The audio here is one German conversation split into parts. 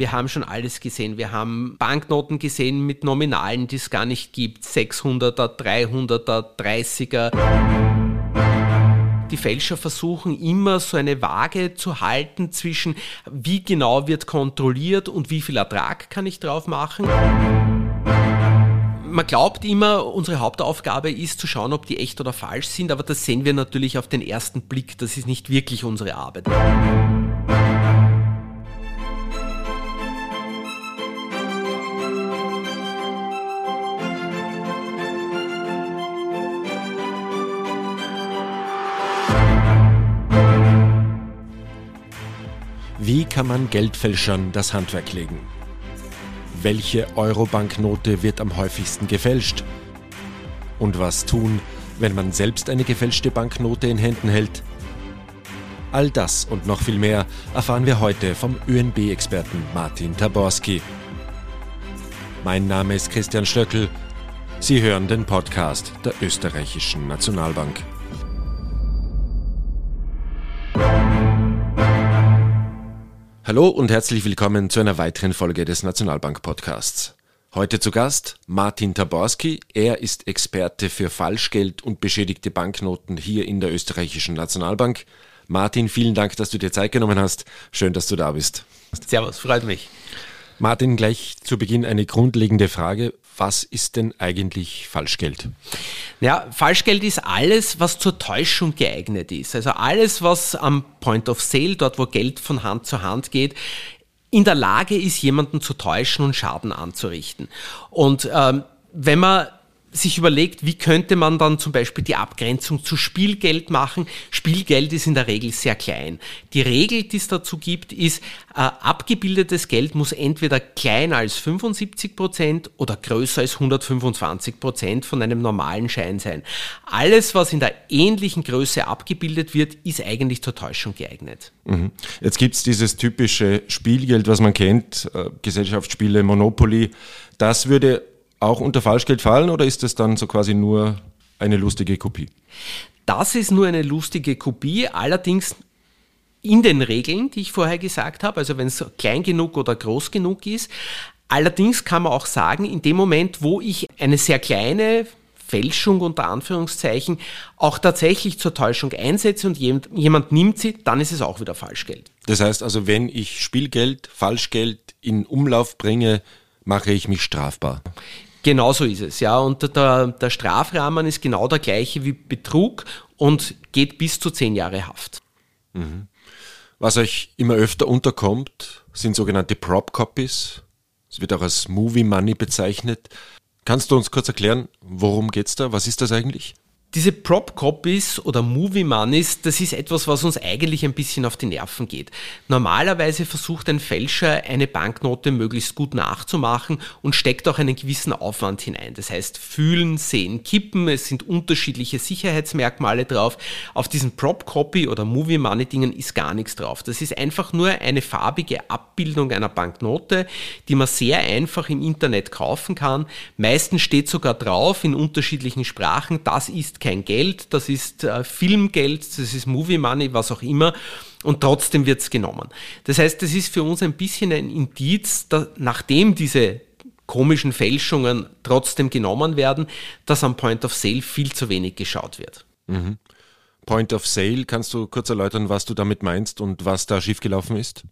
Wir haben schon alles gesehen. Wir haben Banknoten gesehen mit Nominalen, die es gar nicht gibt. 600er, 300er, 30er. Die Fälscher versuchen immer so eine Waage zu halten zwischen, wie genau wird kontrolliert und wie viel Ertrag kann ich drauf machen man glaubt immer, unsere Hauptaufgabe ist zu schauen, ob die echt oder falsch sind, aber das sehen wir natürlich auf den ersten Blick. Das ist nicht wirklich unsere Arbeit. Kann man Geldfälschern das Handwerk legen? Welche Euro-Banknote wird am häufigsten gefälscht? Und was tun, wenn man selbst eine gefälschte Banknote in Händen hält? All das und noch viel mehr erfahren wir heute vom ÖNB-Experten Martin Taborski. Mein Name ist Christian Stöckel. Sie hören den Podcast der Österreichischen Nationalbank. Hallo und herzlich willkommen zu einer weiteren Folge des Nationalbank Podcasts. Heute zu Gast Martin Taborski. Er ist Experte für Falschgeld und beschädigte Banknoten hier in der österreichischen Nationalbank. Martin, vielen Dank, dass du dir Zeit genommen hast. Schön, dass du da bist. Servus, freut mich. Martin, gleich zu Beginn eine grundlegende Frage. Was ist denn eigentlich Falschgeld? Ja, Falschgeld ist alles, was zur Täuschung geeignet ist. Also alles, was am Point of Sale, dort wo Geld von Hand zu Hand geht, in der Lage ist, jemanden zu täuschen und Schaden anzurichten. Und ähm, wenn man sich überlegt, wie könnte man dann zum Beispiel die Abgrenzung zu Spielgeld machen. Spielgeld ist in der Regel sehr klein. Die Regel, die es dazu gibt, ist, äh, abgebildetes Geld muss entweder kleiner als 75 Prozent oder größer als 125 Prozent von einem normalen Schein sein. Alles, was in der ähnlichen Größe abgebildet wird, ist eigentlich zur Täuschung geeignet. Mhm. Jetzt gibt es dieses typische Spielgeld, was man kennt, äh, Gesellschaftsspiele, Monopoly. Das würde auch unter Falschgeld fallen oder ist das dann so quasi nur eine lustige Kopie? Das ist nur eine lustige Kopie, allerdings in den Regeln, die ich vorher gesagt habe, also wenn es klein genug oder groß genug ist. Allerdings kann man auch sagen, in dem Moment, wo ich eine sehr kleine Fälschung unter Anführungszeichen auch tatsächlich zur Täuschung einsetze und jemand, jemand nimmt sie, dann ist es auch wieder Falschgeld. Das heißt also, wenn ich Spielgeld, Falschgeld in Umlauf bringe, mache ich mich strafbar. Genau so ist es, ja. Und der, der Strafrahmen ist genau der gleiche wie Betrug und geht bis zu zehn Jahre Haft. Mhm. Was euch immer öfter unterkommt, sind sogenannte Prop Copies. Es wird auch als Movie Money bezeichnet. Kannst du uns kurz erklären, worum geht es da? Was ist das eigentlich? Diese Prop-Copies oder Movie-Moneys, das ist etwas, was uns eigentlich ein bisschen auf die Nerven geht. Normalerweise versucht ein Fälscher, eine Banknote möglichst gut nachzumachen und steckt auch einen gewissen Aufwand hinein. Das heißt, fühlen, sehen, kippen, es sind unterschiedliche Sicherheitsmerkmale drauf. Auf diesen Prop-Copy oder Movie-Money-Dingen ist gar nichts drauf. Das ist einfach nur eine farbige Abbildung einer Banknote, die man sehr einfach im Internet kaufen kann. Meistens steht sogar drauf in unterschiedlichen Sprachen, das ist kein Geld, das ist äh, Filmgeld, das ist Movie Money, was auch immer. Und trotzdem wird es genommen. Das heißt, das ist für uns ein bisschen ein Indiz, dass, nachdem diese komischen Fälschungen trotzdem genommen werden, dass am Point of Sale viel zu wenig geschaut wird. Mhm. Point of Sale, kannst du kurz erläutern, was du damit meinst und was da schiefgelaufen ist?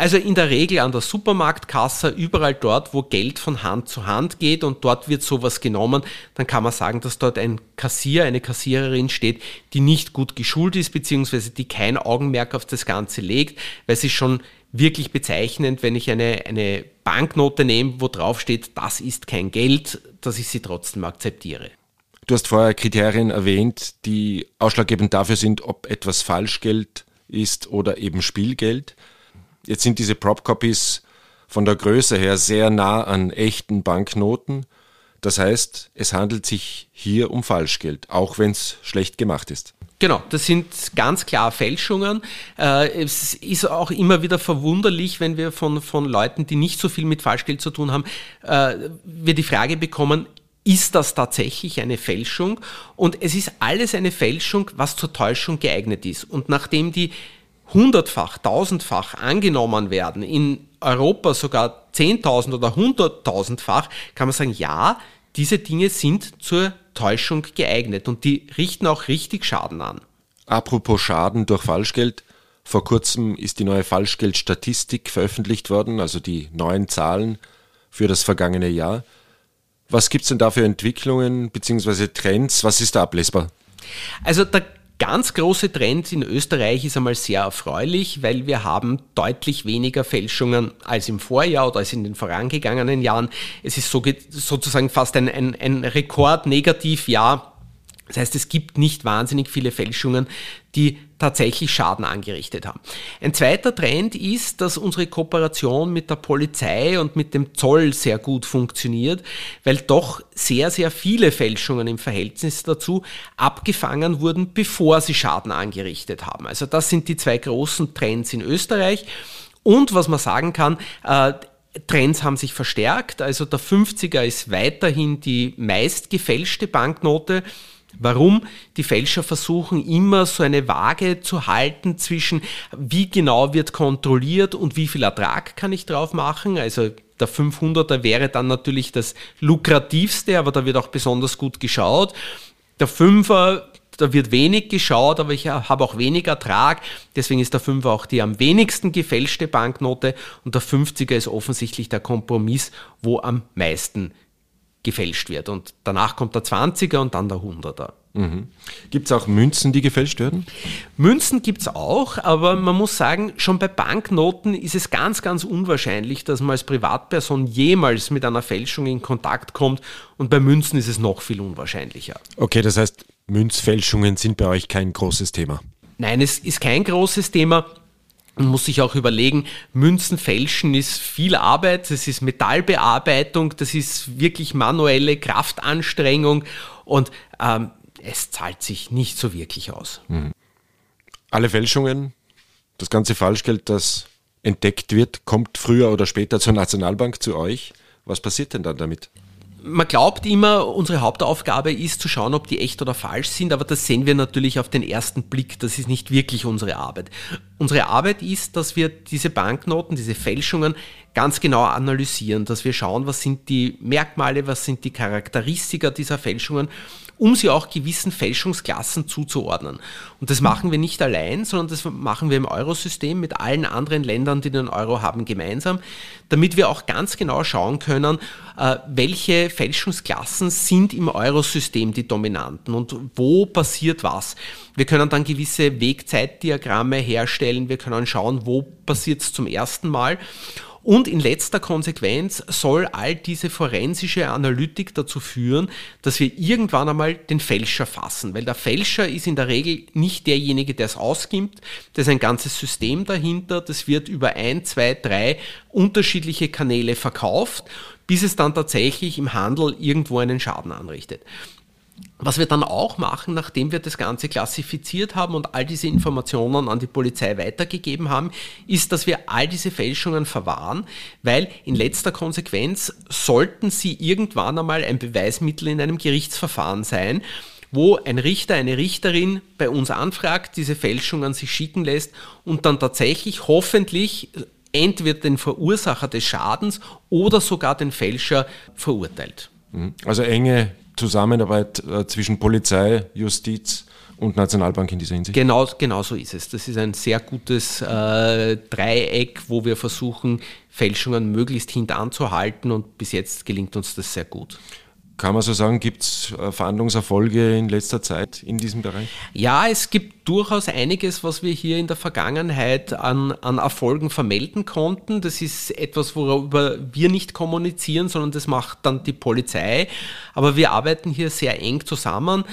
Also in der Regel an der Supermarktkasse, überall dort, wo Geld von Hand zu Hand geht und dort wird sowas genommen, dann kann man sagen, dass dort ein Kassier, eine Kassiererin steht, die nicht gut geschult ist, beziehungsweise die kein Augenmerk auf das Ganze legt, weil es ist schon wirklich bezeichnend, wenn ich eine, eine Banknote nehme, wo drauf steht, das ist kein Geld, dass ich sie trotzdem akzeptiere. Du hast vorher Kriterien erwähnt, die ausschlaggebend dafür sind, ob etwas Falschgeld ist oder eben Spielgeld. Jetzt sind diese Prop-Copies von der Größe her sehr nah an echten Banknoten. Das heißt, es handelt sich hier um Falschgeld, auch wenn es schlecht gemacht ist. Genau, das sind ganz klar Fälschungen. Äh, es ist auch immer wieder verwunderlich, wenn wir von, von Leuten, die nicht so viel mit Falschgeld zu tun haben, äh, wir die Frage bekommen, ist das tatsächlich eine Fälschung? Und es ist alles eine Fälschung, was zur Täuschung geeignet ist. Und nachdem die hundertfach, tausendfach angenommen werden, in Europa sogar 10.000 oder 100.000-fach, kann man sagen, ja, diese Dinge sind zur Täuschung geeignet und die richten auch richtig Schaden an. Apropos Schaden durch Falschgeld. Vor kurzem ist die neue Falschgeldstatistik veröffentlicht worden, also die neuen Zahlen für das vergangene Jahr. Was gibt es denn da für Entwicklungen bzw. Trends? Was ist da ablesbar? Also der ganz große Trend in Österreich ist einmal sehr erfreulich, weil wir haben deutlich weniger Fälschungen als im Vorjahr oder als in den vorangegangenen Jahren. Es ist so, sozusagen fast ein, ein, ein Rekord-Negativjahr das heißt, es gibt nicht wahnsinnig viele Fälschungen, die tatsächlich Schaden angerichtet haben. Ein zweiter Trend ist, dass unsere Kooperation mit der Polizei und mit dem Zoll sehr gut funktioniert, weil doch sehr, sehr viele Fälschungen im Verhältnis dazu abgefangen wurden, bevor sie Schaden angerichtet haben. Also das sind die zwei großen Trends in Österreich. Und was man sagen kann, äh, Trends haben sich verstärkt. Also der 50er ist weiterhin die meist gefälschte Banknote. Warum? Die Fälscher versuchen immer so eine Waage zu halten zwischen, wie genau wird kontrolliert und wie viel Ertrag kann ich drauf machen. Also der 500er wäre dann natürlich das lukrativste, aber da wird auch besonders gut geschaut. Der 5er, da wird wenig geschaut, aber ich habe auch wenig Ertrag. Deswegen ist der 5er auch die am wenigsten gefälschte Banknote und der 50er ist offensichtlich der Kompromiss, wo am meisten gefälscht wird. Und danach kommt der 20er und dann der 100er. Mhm. Gibt es auch Münzen, die gefälscht werden? Münzen gibt es auch, aber man muss sagen, schon bei Banknoten ist es ganz, ganz unwahrscheinlich, dass man als Privatperson jemals mit einer Fälschung in Kontakt kommt. Und bei Münzen ist es noch viel unwahrscheinlicher. Okay, das heißt, Münzfälschungen sind bei euch kein großes Thema. Nein, es ist kein großes Thema. Man muss sich auch überlegen, Münzen fälschen ist viel Arbeit, das ist Metallbearbeitung, das ist wirklich manuelle Kraftanstrengung und ähm, es zahlt sich nicht so wirklich aus. Mhm. Alle Fälschungen, das ganze Falschgeld, das entdeckt wird, kommt früher oder später zur Nationalbank zu euch. Was passiert denn dann damit? Man glaubt immer, unsere Hauptaufgabe ist zu schauen, ob die echt oder falsch sind, aber das sehen wir natürlich auf den ersten Blick. Das ist nicht wirklich unsere Arbeit. Unsere Arbeit ist, dass wir diese Banknoten, diese Fälschungen ganz genau analysieren, dass wir schauen, was sind die Merkmale, was sind die Charakteristika dieser Fälschungen um sie auch gewissen Fälschungsklassen zuzuordnen. Und das machen wir nicht allein, sondern das machen wir im Eurosystem mit allen anderen Ländern, die den Euro haben, gemeinsam, damit wir auch ganz genau schauen können, äh, welche Fälschungsklassen sind im Eurosystem die dominanten und wo passiert was. Wir können dann gewisse Wegzeitdiagramme herstellen, wir können schauen, wo passiert es zum ersten Mal. Und in letzter Konsequenz soll all diese forensische Analytik dazu führen, dass wir irgendwann einmal den Fälscher fassen. Weil der Fälscher ist in der Regel nicht derjenige, der es ausgibt. Da ist ein ganzes System dahinter. Das wird über ein, zwei, drei unterschiedliche Kanäle verkauft, bis es dann tatsächlich im Handel irgendwo einen Schaden anrichtet. Was wir dann auch machen, nachdem wir das Ganze klassifiziert haben und all diese Informationen an die Polizei weitergegeben haben, ist, dass wir all diese Fälschungen verwahren, weil in letzter Konsequenz sollten sie irgendwann einmal ein Beweismittel in einem Gerichtsverfahren sein, wo ein Richter, eine Richterin bei uns anfragt, diese Fälschung an sich schicken lässt und dann tatsächlich hoffentlich entweder den Verursacher des Schadens oder sogar den Fälscher verurteilt. Mhm. Also enge Zusammenarbeit äh, zwischen Polizei, Justiz und Nationalbank in dieser Hinsicht? Genau, genau so ist es. Das ist ein sehr gutes äh, Dreieck, wo wir versuchen, Fälschungen möglichst hintanzuhalten und bis jetzt gelingt uns das sehr gut. Kann man so sagen, gibt es äh, Verhandlungserfolge in letzter Zeit in diesem Bereich? Ja, es gibt durchaus einiges, was wir hier in der Vergangenheit an, an Erfolgen vermelden konnten. Das ist etwas, worüber wir nicht kommunizieren, sondern das macht dann die Polizei. Aber wir arbeiten hier sehr eng zusammen.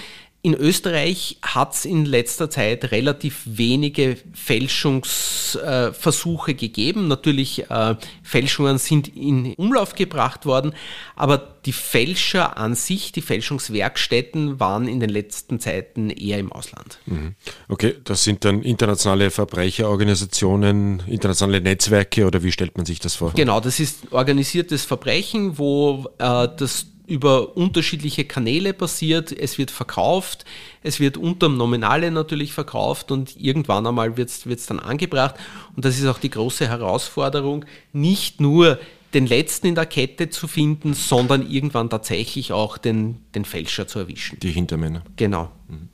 In Österreich hat es in letzter Zeit relativ wenige Fälschungsversuche äh, gegeben. Natürlich, äh, Fälschungen sind in Umlauf gebracht worden, aber die Fälscher an sich, die Fälschungswerkstätten, waren in den letzten Zeiten eher im Ausland. Mhm. Okay, das sind dann internationale Verbrecherorganisationen, internationale Netzwerke oder wie stellt man sich das vor? Genau, das ist organisiertes Verbrechen, wo äh, das über unterschiedliche Kanäle passiert. Es wird verkauft, es wird unterm Nominale natürlich verkauft und irgendwann einmal wird es dann angebracht. Und das ist auch die große Herausforderung, nicht nur den letzten in der Kette zu finden, sondern irgendwann tatsächlich auch den, den Fälscher zu erwischen. Die Hintermänner. Genau. Mhm.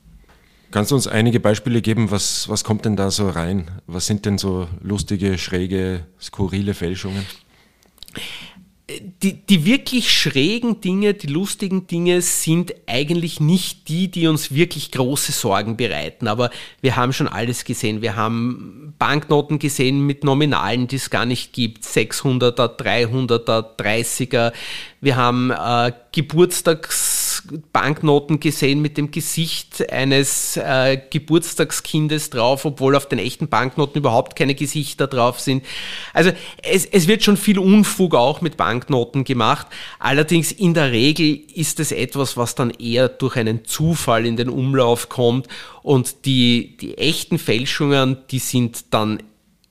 Kannst du uns einige Beispiele geben? Was, was kommt denn da so rein? Was sind denn so lustige, schräge, skurrile Fälschungen? Die, die wirklich schrägen Dinge, die lustigen Dinge sind eigentlich nicht die, die uns wirklich große Sorgen bereiten. Aber wir haben schon alles gesehen. Wir haben Banknoten gesehen mit Nominalen, die es gar nicht gibt. 600er, 300er, 30er. Wir haben äh, Geburtstagsbanknoten gesehen mit dem Gesicht eines äh, Geburtstagskindes drauf, obwohl auf den echten Banknoten überhaupt keine Gesichter drauf sind. Also es, es wird schon viel Unfug auch mit Banknoten gemacht. Allerdings in der Regel ist es etwas, was dann eher durch einen Zufall in den Umlauf kommt und die, die echten Fälschungen, die sind dann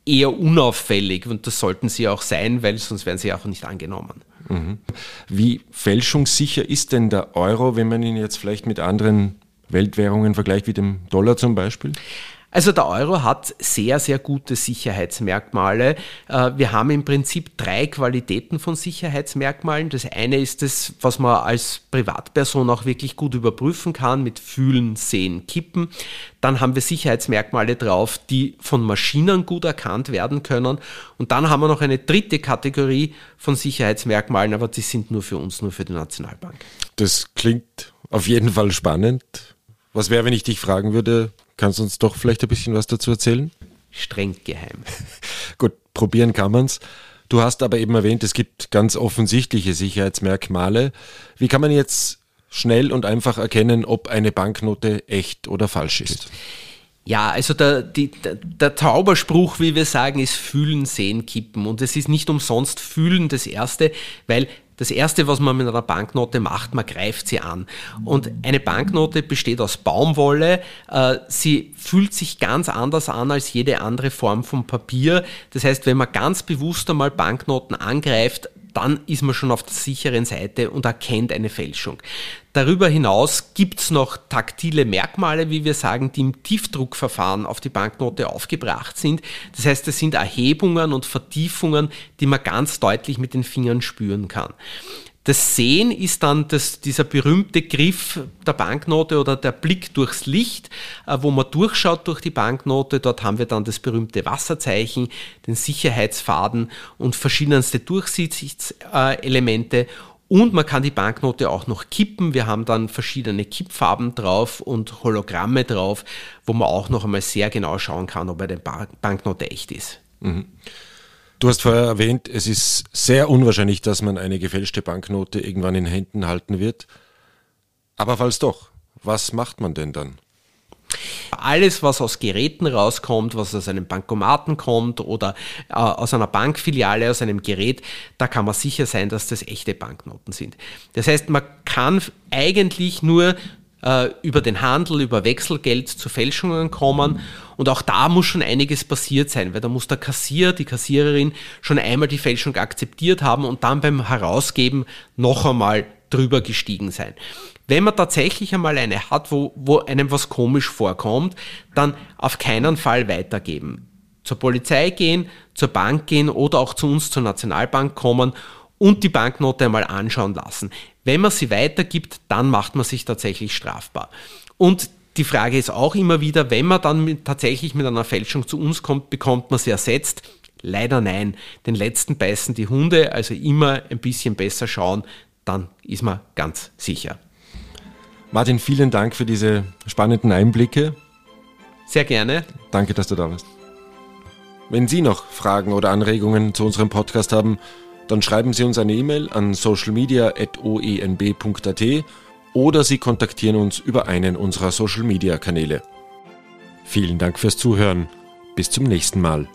eher unauffällig und das sollten sie auch sein, weil sonst werden sie auch nicht angenommen. Mhm. Wie fälschungssicher ist denn der Euro, wenn man ihn jetzt vielleicht mit anderen Weltwährungen vergleicht, wie dem Dollar zum Beispiel? Also der Euro hat sehr, sehr gute Sicherheitsmerkmale. Äh, wir haben im Prinzip drei Qualitäten von Sicherheitsmerkmalen. Das eine ist das, was man als Privatperson auch wirklich gut überprüfen kann mit Fühlen, Sehen, Kippen. Dann haben wir Sicherheitsmerkmale drauf, die von Maschinen gut erkannt werden können. Und dann haben wir noch eine dritte Kategorie von Sicherheitsmerkmalen, aber die sind nur für uns, nur für die Nationalbank. Das klingt auf jeden Fall spannend. Was wäre, wenn ich dich fragen würde, Kannst du uns doch vielleicht ein bisschen was dazu erzählen? Streng geheim. Gut, probieren kann man's. Du hast aber eben erwähnt, es gibt ganz offensichtliche Sicherheitsmerkmale. Wie kann man jetzt schnell und einfach erkennen, ob eine Banknote echt oder falsch ist? Ja, also der, die, der, der, Zauberspruch, wie wir sagen, ist fühlen, sehen, kippen. Und es ist nicht umsonst fühlen das Erste, weil das Erste, was man mit einer Banknote macht, man greift sie an. Und eine Banknote besteht aus Baumwolle. Äh, sie fühlt sich ganz anders an als jede andere Form von Papier. Das heißt, wenn man ganz bewusst einmal Banknoten angreift, dann ist man schon auf der sicheren Seite und erkennt eine Fälschung. Darüber hinaus gibt's noch taktile Merkmale, wie wir sagen, die im Tiefdruckverfahren auf die Banknote aufgebracht sind. Das heißt, es sind Erhebungen und Vertiefungen, die man ganz deutlich mit den Fingern spüren kann. Das Sehen ist dann das, dieser berühmte Griff der Banknote oder der Blick durchs Licht, äh, wo man durchschaut durch die Banknote. Dort haben wir dann das berühmte Wasserzeichen, den Sicherheitsfaden und verschiedenste Durchsichtselemente. Und man kann die Banknote auch noch kippen. Wir haben dann verschiedene Kippfarben drauf und Hologramme drauf, wo man auch noch einmal sehr genau schauen kann, ob eine Banknote echt ist. Mhm. Du hast vorher erwähnt, es ist sehr unwahrscheinlich, dass man eine gefälschte Banknote irgendwann in Händen halten wird. Aber falls doch, was macht man denn dann? Alles, was aus Geräten rauskommt, was aus einem Bankomaten kommt oder äh, aus einer Bankfiliale, aus einem Gerät, da kann man sicher sein, dass das echte Banknoten sind. Das heißt, man kann eigentlich nur äh, über den Handel, über Wechselgeld zu Fälschungen kommen. Und auch da muss schon einiges passiert sein, weil da muss der Kassier, die Kassiererin schon einmal die Fälschung akzeptiert haben und dann beim Herausgeben noch einmal drüber gestiegen sein. Wenn man tatsächlich einmal eine hat, wo, wo einem was komisch vorkommt, dann auf keinen Fall weitergeben. Zur Polizei gehen, zur Bank gehen oder auch zu uns zur Nationalbank kommen und die Banknote einmal anschauen lassen. Wenn man sie weitergibt, dann macht man sich tatsächlich strafbar. Und die Frage ist auch immer wieder, wenn man dann mit, tatsächlich mit einer Fälschung zu uns kommt, bekommt man sie ersetzt? Leider nein. Den letzten beißen die Hunde, also immer ein bisschen besser schauen, dann ist man ganz sicher. Martin, vielen Dank für diese spannenden Einblicke. Sehr gerne. Danke, dass du da warst. Wenn Sie noch Fragen oder Anregungen zu unserem Podcast haben, dann schreiben Sie uns eine E-Mail an socialmedia.oenb.at oder Sie kontaktieren uns über einen unserer Social Media Kanäle. Vielen Dank fürs Zuhören. Bis zum nächsten Mal.